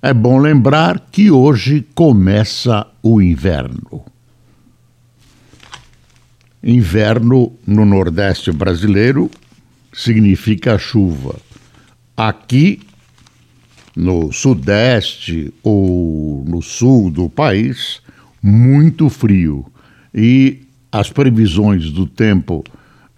É bom lembrar que hoje começa o inverno. Inverno no Nordeste brasileiro significa chuva. Aqui no Sudeste ou no Sul do país, muito frio. E as previsões do tempo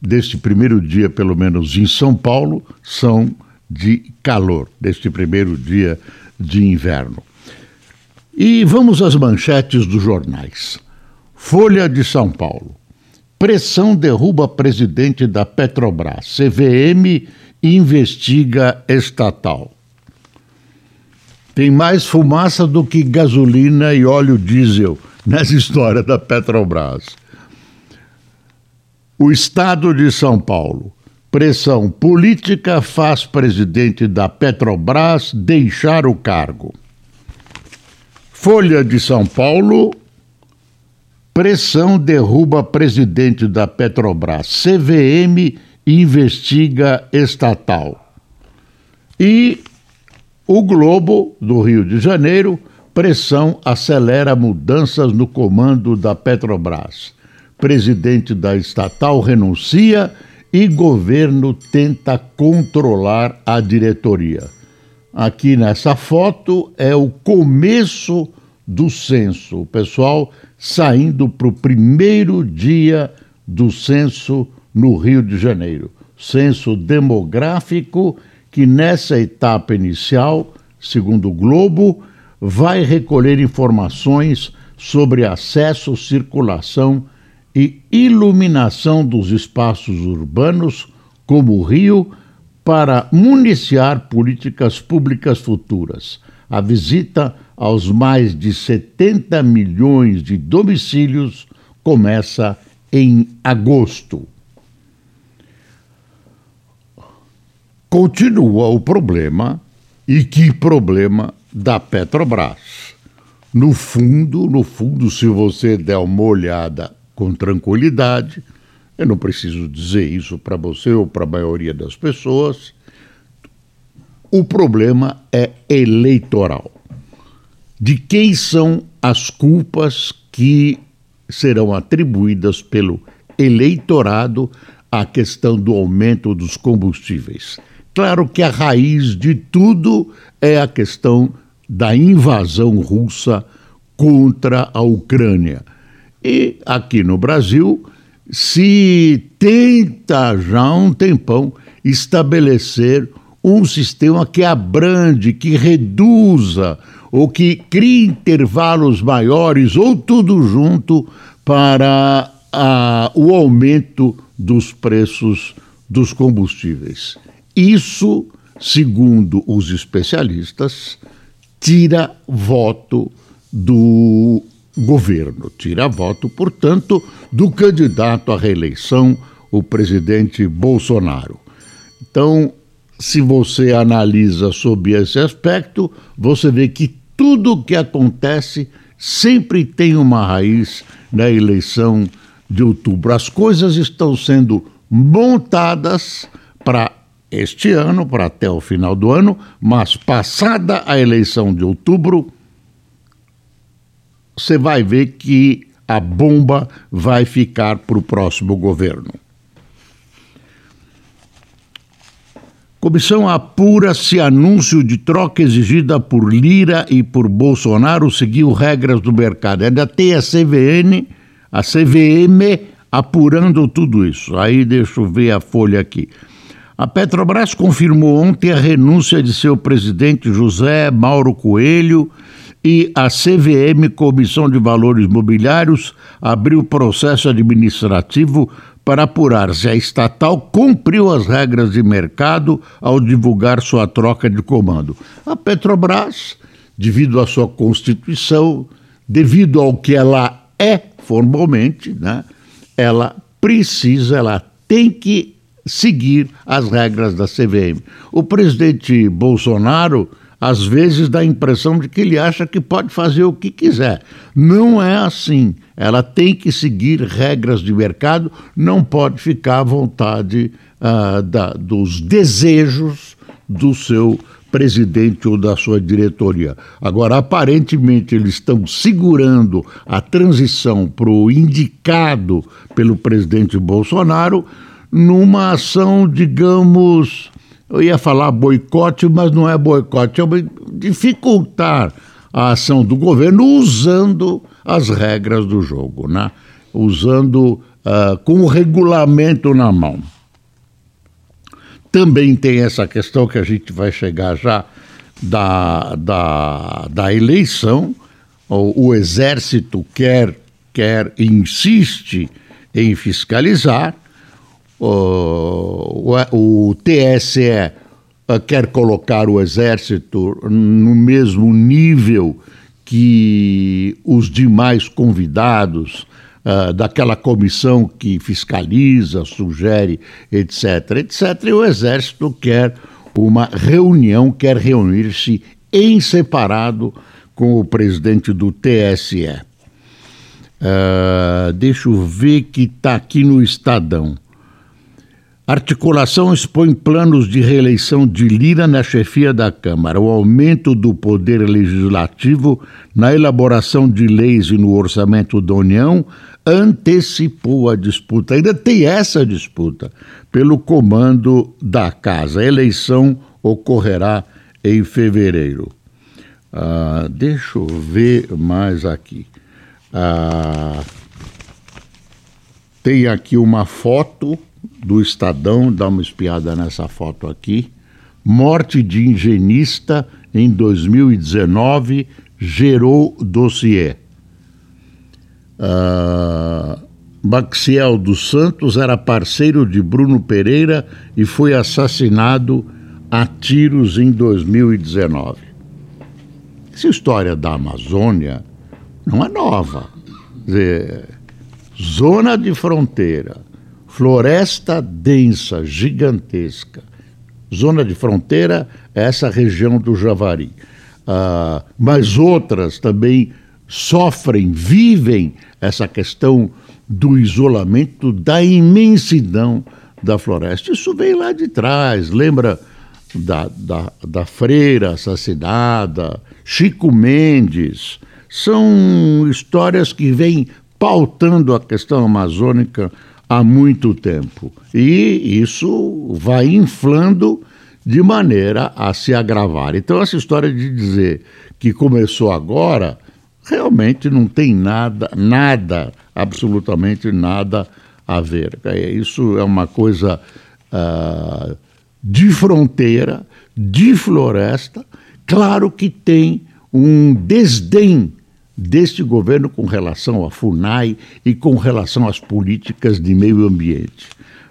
deste primeiro dia, pelo menos em São Paulo, são de calor, deste primeiro dia de inverno. E vamos às manchetes dos jornais. Folha de São Paulo. Pressão derruba presidente da Petrobras. CVM investiga estatal. Tem mais fumaça do que gasolina e óleo diesel nessa história da Petrobras. O Estado de São Paulo. Pressão política faz presidente da Petrobras deixar o cargo. Folha de São Paulo. Pressão derruba presidente da Petrobras. CVM investiga estatal. E o Globo, do Rio de Janeiro, pressão acelera mudanças no comando da Petrobras. Presidente da estatal renuncia e governo tenta controlar a diretoria. Aqui nessa foto é o começo do censo. O pessoal saindo para o primeiro dia do censo no Rio de Janeiro. Censo demográfico que nessa etapa inicial, segundo o Globo, vai recolher informações sobre acesso, circulação e iluminação dos espaços urbanos, como o Rio, para municiar políticas públicas futuras. A visita aos mais de 70 milhões de domicílios começa em agosto. continua o problema, e que problema, da Petrobras. No fundo, no fundo, se você der uma olhada com tranquilidade, eu não preciso dizer isso para você ou para a maioria das pessoas, o problema é eleitoral. De quem são as culpas que serão atribuídas pelo eleitorado à questão do aumento dos combustíveis? Claro que a raiz de tudo é a questão da invasão russa contra a Ucrânia. E aqui no Brasil se tenta já há um tempão estabelecer um sistema que abrande, que reduza ou que crie intervalos maiores ou tudo junto para a, o aumento dos preços dos combustíveis. Isso, segundo os especialistas, tira voto do governo, tira voto, portanto, do candidato à reeleição, o presidente Bolsonaro. Então, se você analisa sob esse aspecto, você vê que tudo o que acontece sempre tem uma raiz na eleição de outubro. As coisas estão sendo montadas para este ano, para até o final do ano, mas passada a eleição de outubro, você vai ver que a bomba vai ficar para o próximo governo. Comissão apura se anúncio de troca exigida por Lira e por Bolsonaro seguiu regras do mercado. Ainda tem a CVN, a CVM apurando tudo isso. Aí deixa eu ver a folha aqui. A Petrobras confirmou ontem a renúncia de seu presidente José Mauro Coelho e a CVM, Comissão de Valores Mobiliários, abriu processo administrativo para apurar se a estatal cumpriu as regras de mercado ao divulgar sua troca de comando. A Petrobras devido à sua constituição, devido ao que ela é formalmente, né? ela precisa, ela tem que seguir as regras da CVM. O presidente Bolsonaro às vezes dá a impressão de que ele acha que pode fazer o que quiser. Não é assim. Ela tem que seguir regras de mercado, não pode ficar à vontade uh, da, dos desejos do seu presidente ou da sua diretoria. Agora, aparentemente, eles estão segurando a transição para o indicado pelo presidente Bolsonaro numa ação, digamos, eu ia falar boicote, mas não é boicote, é dificultar a ação do governo usando as regras do jogo, né? usando uh, com o regulamento na mão. Também tem essa questão que a gente vai chegar já da, da, da eleição. O, o Exército quer, quer, insiste em fiscalizar, o, TSE quer colocar o Exército no mesmo nível que os demais convidados uh, daquela comissão que fiscaliza, sugere, etc., etc., e o Exército quer uma reunião, quer reunir-se em separado com o presidente do TSE. Uh, ah, deixa eu ver que está aqui no Estadão. Articulação expõe planos de reeleição de Lira na chefia da Câmara. O aumento do poder legislativo na elaboração de leis e no orçamento da União antecipou a disputa. Ainda tem essa disputa pelo comando da casa. A eleição ocorrerá em fevereiro. Ah, deixa eu ver mais aqui. Ah, tem aqui uma foto do Estadão, dá uma espiada nessa foto aqui. Morte de engenista em 2019 gerou dossiê. Uh, Maxiel dos Santos era parceiro de Bruno Pereira e foi assassinado a tiros em 2019. Essa história da Amazônia não é nova. Dizer, zona de fronteira, floresta densa, gigantesca. Zona de fronteira é essa região do Javari. Uh, mas outras também sofrem, vivem essa questão do isolamento, da imensidão da floresta. Isso vem lá de trás, lembra da, da, da freira assassinada, Chico Mendes. São histórias que vêm pautando a questão amazônica há muito tempo. E isso vai inflando de maneira a se agravar. Então, essa história de dizer que começou agora, realmente não tem nada, nada, absolutamente nada a ver. É, isso é uma coisa uh, de fronteira, de floresta. Claro que tem um desdém deste governo com relação à FUNAI e com relação às políticas de meio ambiente.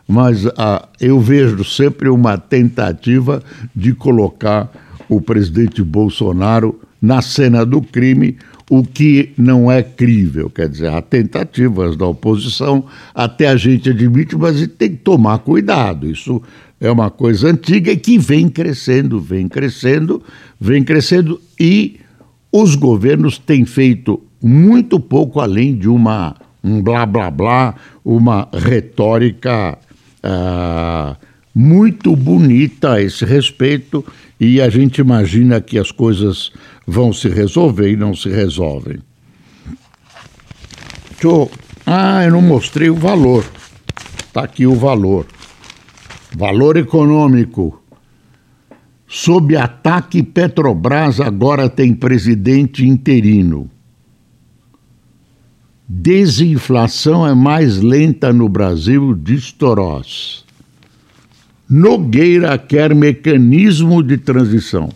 Mas ah, eu vejo sempre uma tentativa de colocar o presidente Bolsonaro na cena do crime, o que não é crível. Quer dizer, há tentativas da oposição, até a gente admite, mas tem que tomar cuidado. Isso é uma coisa antiga que vem crescendo, vem crescendo, vem crescendo e os governos têm feito muito pouco além de uma um blá blá blá, uma retórica uh, muito bonita a esse respeito e a gente imagina que as coisas vão se resolver e não se resolvem. Ah, eu não mostrei o valor. Está aqui o valor. Valor econômico. Sob ataque, Petrobras agora tem presidente interino. Desinflação é mais lenta no Brasil, diz Torós. Nogueira quer mecanismo de transição.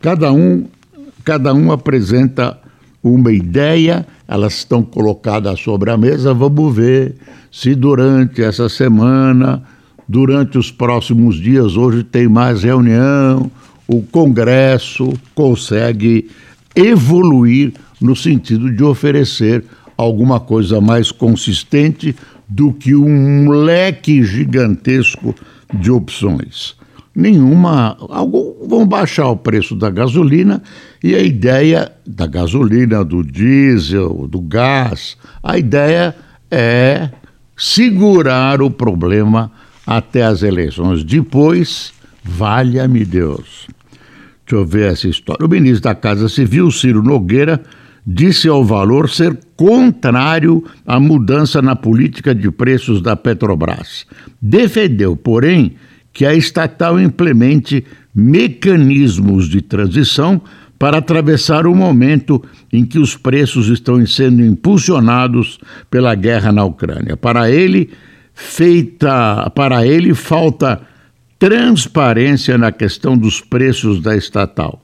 Cada um, cada um apresenta uma ideia, elas estão colocadas sobre a mesa. Vamos ver se durante essa semana durante os próximos dias. Hoje tem mais reunião, o Congresso consegue evoluir no sentido de oferecer alguma coisa mais consistente do que um leque gigantesco de opções. Nenhuma. Algum, vão baixar o preço da gasolina e a ideia da gasolina, do diesel, do gás, a ideia é segurar o problema até as eleições. Depois, valha-me Deus. Deixa eu ver essa história. O ministro da Casa Civil, Ciro Nogueira, disse ao valor ser contrário à mudança na política de preços da Petrobras. Defendeu, porém, que a estatal implemente mecanismos de transição para atravessar o momento em que os preços estão sendo impulsionados pela guerra na Ucrânia. Para ele, feita, para ele falta transparência na questão dos preços da estatal.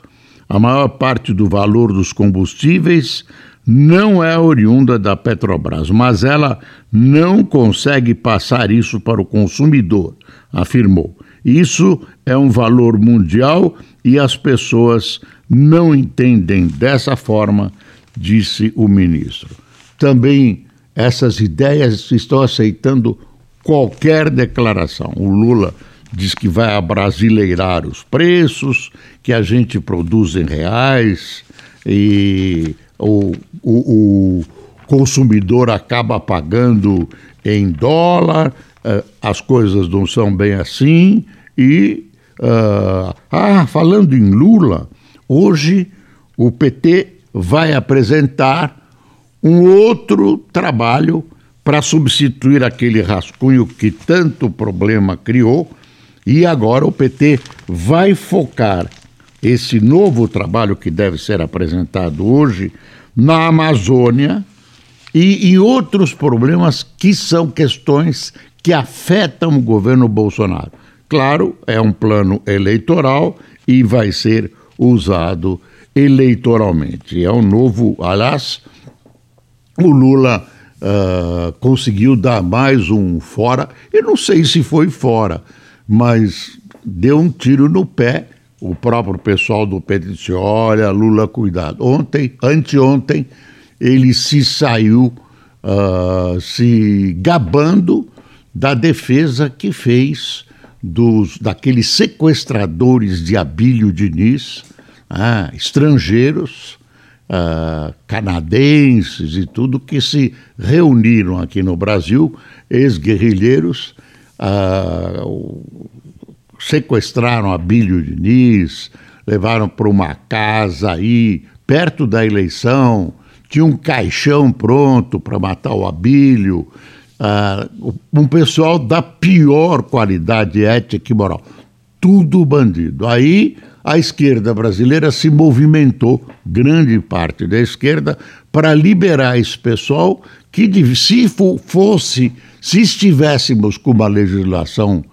A maior parte do valor dos combustíveis não é oriunda da Petrobras, mas ela não consegue passar isso para o consumidor, afirmou. Isso é um valor mundial e as pessoas não entendem dessa forma, disse o ministro. Também essas ideias estão aceitando qualquer declaração. O Lula diz que vai abrasileirar os preços, que a gente produz em reais e o, o, o consumidor acaba pagando em dólar, uh, as coisas não são bem assim. E, uh, ah, falando em Lula, hoje o PT vai apresentar um outro trabalho para substituir aquele rascunho que tanto problema criou, e agora o PT vai focar esse novo trabalho que deve ser apresentado hoje na Amazônia e em outros problemas que são questões que afetam o governo Bolsonaro. Claro, é um plano eleitoral e vai ser usado eleitoralmente. É um novo, aliás, o Lula uh, conseguiu dar mais um fora. Eu não sei se foi fora, mas deu um tiro no pé. O próprio pessoal do PT disse: olha, Lula, cuidado. Ontem, anteontem, ele se saiu uh, se gabando da defesa que fez dos daqueles sequestradores de Abílio Diniz, ah, estrangeiros, ah, canadenses e tudo, que se reuniram aqui no Brasil, ex-guerrilheiros, ah, sequestraram Abílio Diniz, levaram para uma casa aí, perto da eleição, tinha um caixão pronto para matar o Abílio, uh, um pessoal da pior qualidade ética e moral. Tudo bandido. Aí a esquerda brasileira se movimentou, grande parte da esquerda, para liberar esse pessoal que, se fosse, se estivéssemos com uma legislação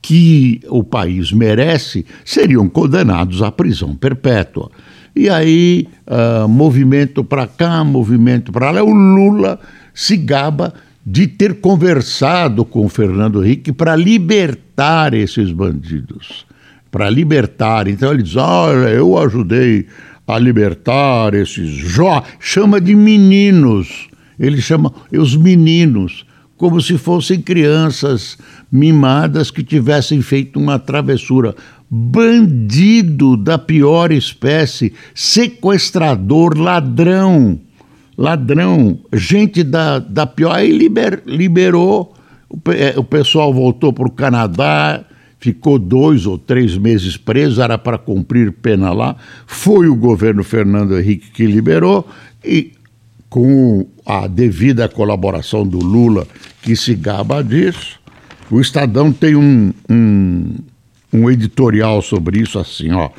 que o país merece, seriam condenados à prisão perpétua. E aí, uh, movimento para cá, movimento para lá, o Lula se gaba de ter conversado com o Fernando Henrique para libertar esses bandidos. Para libertar. Então ele diz: olha, eu ajudei a libertar esses jó, chama de meninos. Ele chama os meninos, como se fossem crianças mimadas que tivessem feito uma travessura. Bandido da pior espécie, sequestrador, ladrão ladrão, gente da, da pior. Aí liber, liberou, o, é, o pessoal voltou para o Canadá, ficou dois ou três meses preso, era para cumprir pena lá. Foi o governo Fernando Henrique que liberou e com a devida colaboração do Lula, que se gaba disso, o Estadão tem um, um, um editorial sobre isso assim, ó.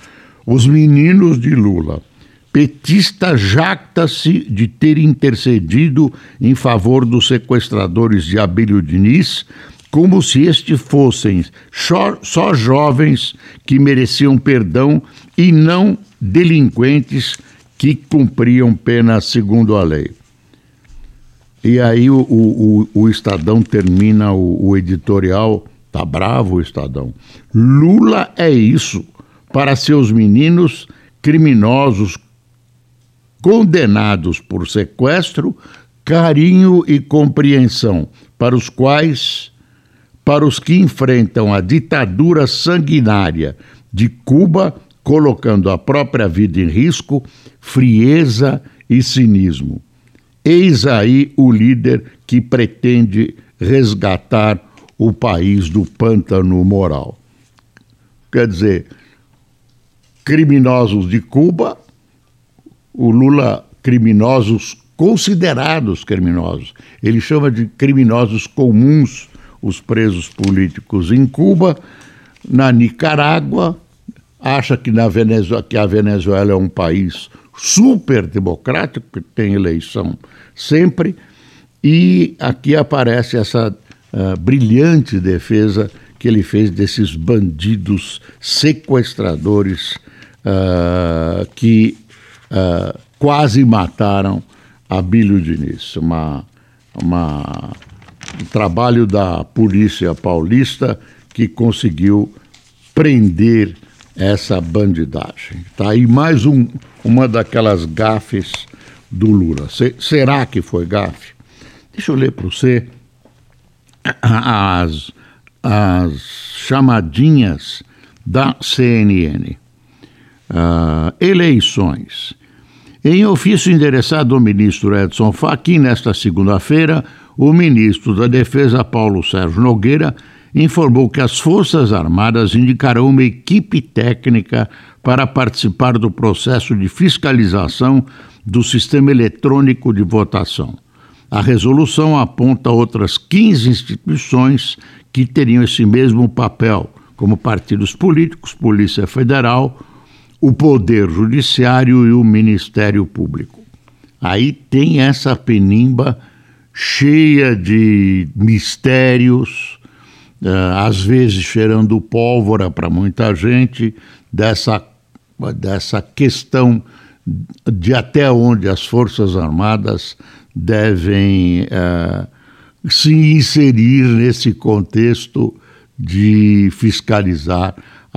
Os meninos de Lula petista jacta-se de ter intercedido em favor dos sequestradores de Abílio Diniz, como se estes fossem só jovens que mereciam perdão e não delinquentes que cumpriam pena segundo a lei. E aí o, o, o Estadão termina o, o editorial, tá bravo o Estadão. Lula é isso para seus meninos criminosos condenados por sequestro, carinho e compreensão, para os quais, para os que enfrentam a ditadura sanguinária de Cuba, colocando a própria vida em risco, frieza e cinismo. Eis aí o líder que pretende resgatar o país do pântano moral. Quer dizer, criminosos de Cuba, o Lula criminosos considerados criminosos. Ele chama de criminosos comuns os presos políticos em Cuba, na Nicarágua, acha que, na Venezuela, que a Venezuela é um país super democrático, que tem eleição sempre, e aqui aparece essa uh, brilhante defesa que ele fez desses bandidos sequestradores uh, que uh, quase mataram Abílio Diniz. Uma, uma, um trabalho da polícia paulista que conseguiu prender essa bandidagem. Tá aí mais um, uma daquelas gafes do Lula. Se, será que foi gafe? Deixa eu ler para você as, as chamadinhas da CNN. Uh, ah, eleições. Em ofício endereçado ao ministro Edson Fachin, nesta segunda-feira, o ministro da Defesa, Paulo Sérgio Nogueira, informou que as Forças Armadas indicarão uma equipe técnica para participar do processo de fiscalização do sistema eletrônico de votação. A resolução aponta outras 15 instituições que teriam esse mesmo papel, como partidos políticos, Polícia Federal, o Poder Judiciário e o Ministério Público. Aí tem essa penimba cheia de mistérios, uh, às vezes cheirando pólvora para muita gente, dessa, dessa questão de até onde as Forças Armadas devem uh, se inserir nesse contexto de fiscalizar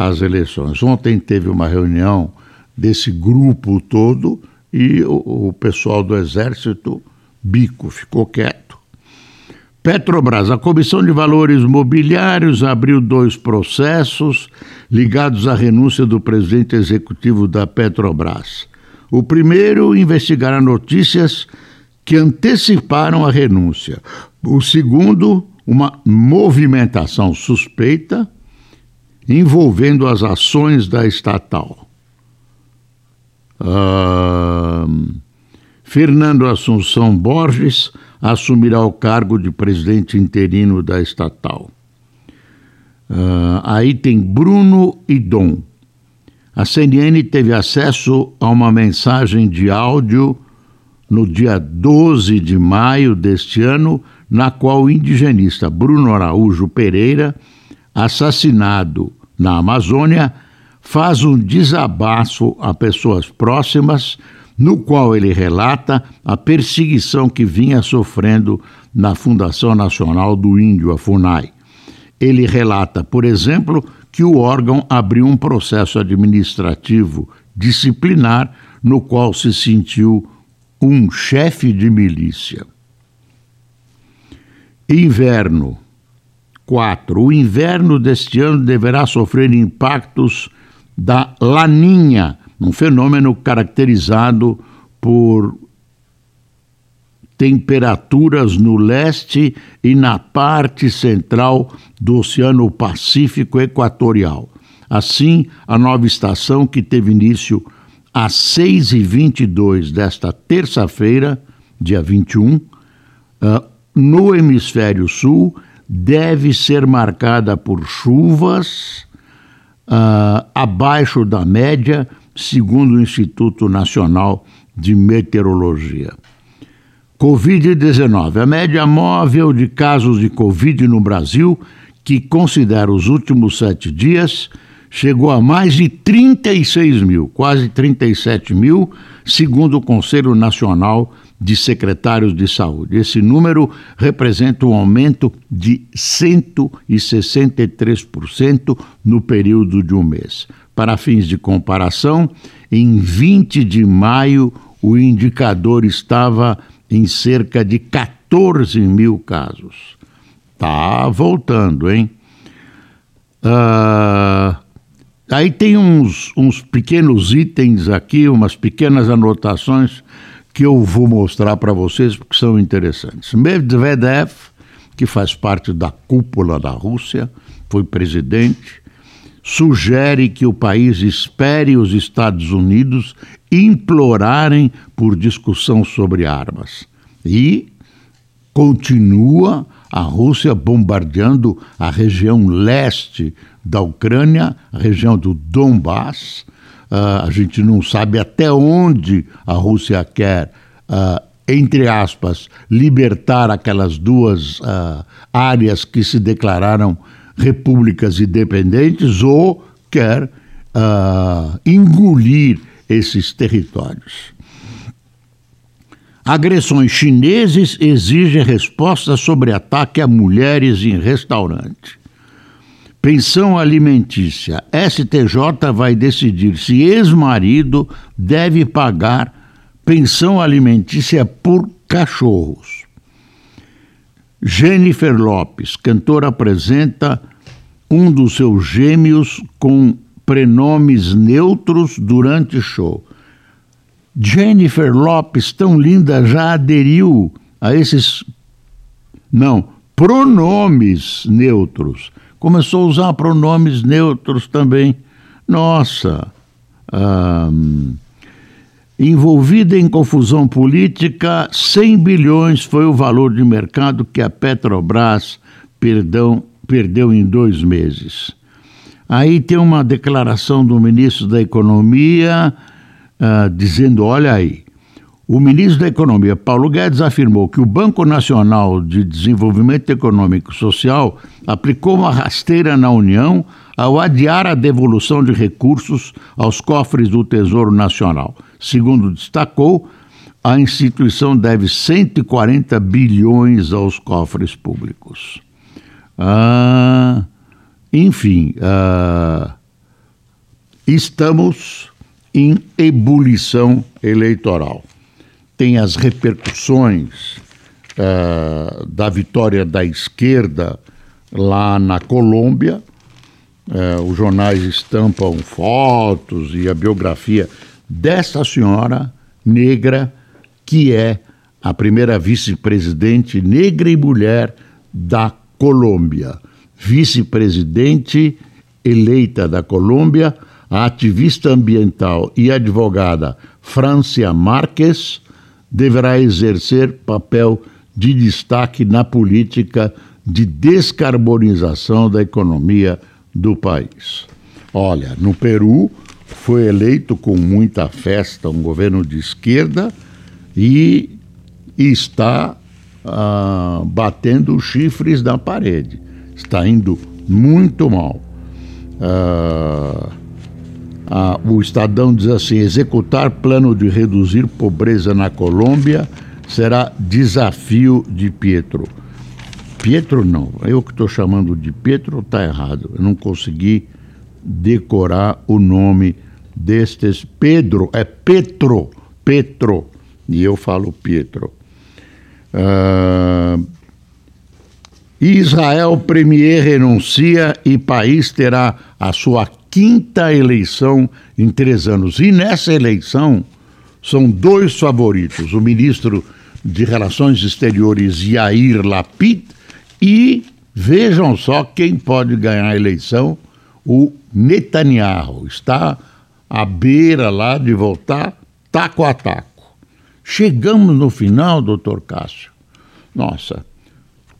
as eleições. Ontem teve uma reunião desse grupo todo e o, o pessoal do Exército, bico, ficou quieto. Petrobras, a Comissão de Valores Mobiliários abriu dois processos ligados à renúncia do presidente executivo da Petrobras. O primeiro investigará notícias que anteciparam a renúncia. O segundo, uma movimentação suspeita envolvendo as ações da estatal. Fernando Assunção Borges assumirá o cargo de presidente interino da estatal. Uh, aí tem Bruno e Dom. A CNN teve acesso a uma mensagem de áudio no dia 12 de maio deste ano, na qual o indigenista Bruno Araújo Pereira assassinado na Amazônia, faz um desabafo a pessoas próximas, no qual ele relata a perseguição que vinha sofrendo na Fundação Nacional do Índio, a FUNAI. Ele relata, por exemplo, que o órgão abriu um processo administrativo disciplinar no qual se sentiu um chefe de milícia. Inverno. 4. O inverno deste ano deverá sofrer impactos da laninha, um fenômeno caracterizado por temperaturas no leste e na parte central do Oceano Pacífico Equatorial. Assim, a nova estação, que teve início às 6h22 desta terça-feira, dia 21, uh, ah, no hemisfério sul, deve ser marcada por chuvas uh, abaixo da média, segundo o Instituto Nacional de Meteorologia. Covid-19. A média móvel de casos de Covid no Brasil, que considera os últimos sete dias, chegou a mais de 36 mil, quase 37 mil, segundo o Conselho Nacional de secretários de saúde. Esse número representa um aumento de 163% no período de um mês. Para fins de comparação, em 20 de maio o indicador estava em cerca de 14 mil casos. Tá voltando, hein? Uh, aí tem uns, uns pequenos itens aqui, umas pequenas anotações que eu vou mostrar para vocês porque são interessantes. Medvedev, que faz parte da cúpula da Rússia, foi presidente, sugere que o país espere os Estados Unidos implorarem por discussão sobre armas. E continua a Rússia bombardeando a região leste da Ucrânia, a região do Donbass. Uh, a gente não sabe até onde a Rússia quer, uh, entre aspas, libertar aquelas duas uh, áreas que se declararam repúblicas independentes ou quer engolir esses territórios. Agressões chineses exigem resposta sobre ataque a mulheres em restaurante. Pensão alimentícia. STJ vai decidir se ex-marido deve pagar pensão alimentícia por cachorros. Jennifer Lopes, cantora, apresenta um dos seus gêmeos com prenomes neutros durante show. Jennifer Lopes, tão linda, já aderiu a esses. Não, pronomes neutros. Começou a usar pronomes neutros também. Nossa! Um, envolvida em confusão política, 100 bilhões foi o valor de mercado que a Petrobras perdão, perdeu em dois meses. Aí tem uma declaração do ministro da Economia uh, dizendo: olha aí, o ministro da Economia, Paulo Guedes, afirmou que o Banco Nacional de Desenvolvimento Econômico e Social aplicou uma rasteira na União ao adiar a devolução de recursos aos cofres do Tesouro Nacional. Segundo destacou, a instituição deve 140 bilhões aos cofres públicos. Ah, enfim, ah, estamos em ebulição eleitoral. Tem as repercussões uh, da vitória da esquerda lá na Colômbia. Uh, os jornais estampam fotos e a biografia dessa senhora negra, que é a primeira vice-presidente negra e mulher da Colômbia. Vice-presidente eleita da Colômbia a ativista ambiental e advogada Francia Marques deverá exercer papel de destaque na política de descarbonização da economia do país. Olha, no Peru foi eleito com muita festa um governo de esquerda e está ah, batendo chifres na parede. Está indo muito mal. Ah, ah, o Estadão diz assim: executar plano de reduzir pobreza na Colômbia será desafio de Pietro. Pietro não, eu que estou chamando de Pietro está errado. Eu não consegui decorar o nome destes. Pedro, é Petro, Petro, e eu falo Pietro. Uh, Israel Premier renuncia e país terá a sua quinta eleição em três anos. E nessa eleição são dois favoritos: o ministro de Relações Exteriores Yair Lapid e vejam só quem pode ganhar a eleição: o Netanyahu. Está à beira lá de voltar taco a taco. Chegamos no final, doutor Cássio. Nossa,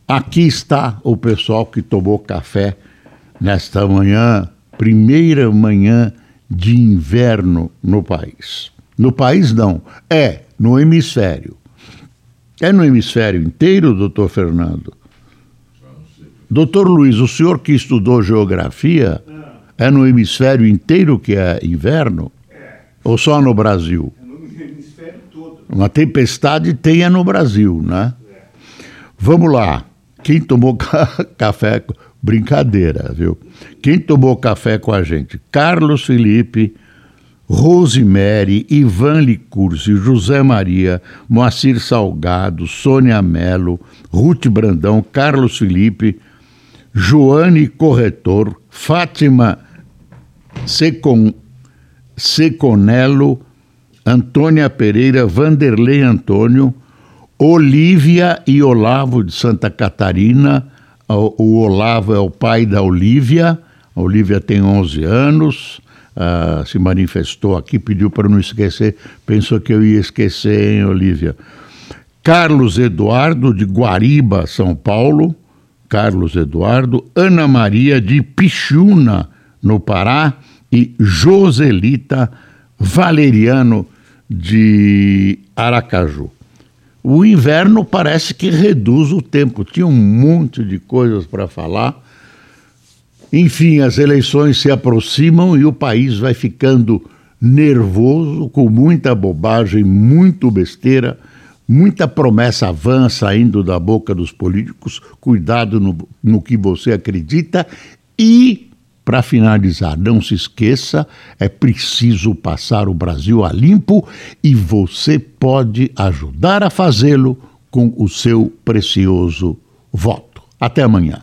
aqui está o pessoal que tomou café nesta manhã primeira manhã de inverno no país. No país, não, é no hemisfério. É no hemisfério inteiro, doutor Fernando? Doutor Luiz, o senhor que estudou geografia, é no hemisfério inteiro que é inverno? É. Ou só no Brasil? É no hemisfério todo. Uma tempestade tem é no Brasil, né? É. Vamos lá. Quem tomou café Brincadeira, viu? Quem tomou café com a gente? Carlos Felipe, Rosemary, Ivan Licursi, José Maria, Moacir Salgado, Sônia Melo, Ruth Brandão, Carlos Felipe, Joane Corretor, Fátima Secon, Seconello, Antônia Pereira, Vanderlei Antônio, Olívia e Olavo de Santa Catarina. O Olavo é o pai da Olívia. A Olívia tem 11 anos. Uh, se manifestou aqui, pediu para não esquecer. Pensou que eu ia esquecer, hein, Olívia? Carlos Eduardo, de Guariba, São Paulo. Carlos Eduardo. Ana Maria, de Pichuna, no Pará. E Joselita Valeriano, de Aracaju. O inverno parece que reduz o tempo. Tinha um monte de coisas para falar. Enfim, as eleições se aproximam e o país vai ficando nervoso, com muita bobagem, muito besteira, muita promessa vã saindo da boca dos políticos. Cuidado no, no que você acredita e para finalizar, não se esqueça, é preciso passar o Brasil a limpo e você pode ajudar a fazê-lo com o seu precioso voto. Até amanhã.